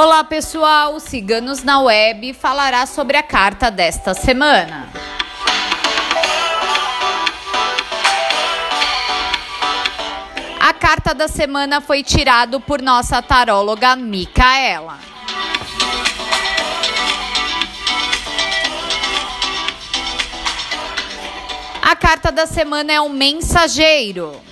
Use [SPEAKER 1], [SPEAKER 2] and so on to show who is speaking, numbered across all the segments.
[SPEAKER 1] Olá pessoal, Ciganos na Web falará sobre a carta desta semana. A carta da semana foi tirada por nossa taróloga Micaela. A carta da semana é um mensageiro.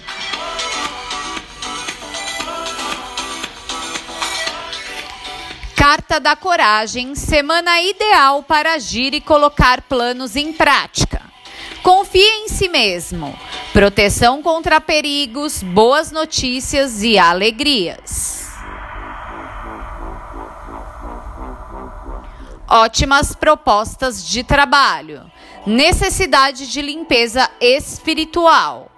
[SPEAKER 1] Carta da Coragem, semana ideal para agir e colocar planos em prática. Confie em si mesmo. Proteção contra perigos, boas notícias e alegrias. Ótimas propostas de trabalho. Necessidade de limpeza espiritual.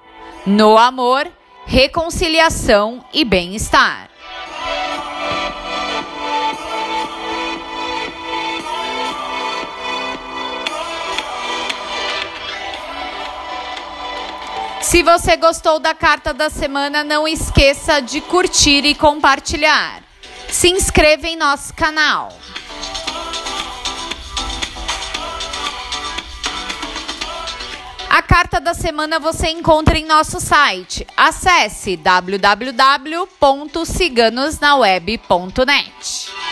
[SPEAKER 1] No amor, reconciliação e bem-estar. Se você gostou da carta da semana, não esqueça de curtir e compartilhar. Se inscreva em nosso canal. A carta da semana você encontra em nosso site. Acesse www.ciganosnaweb.net.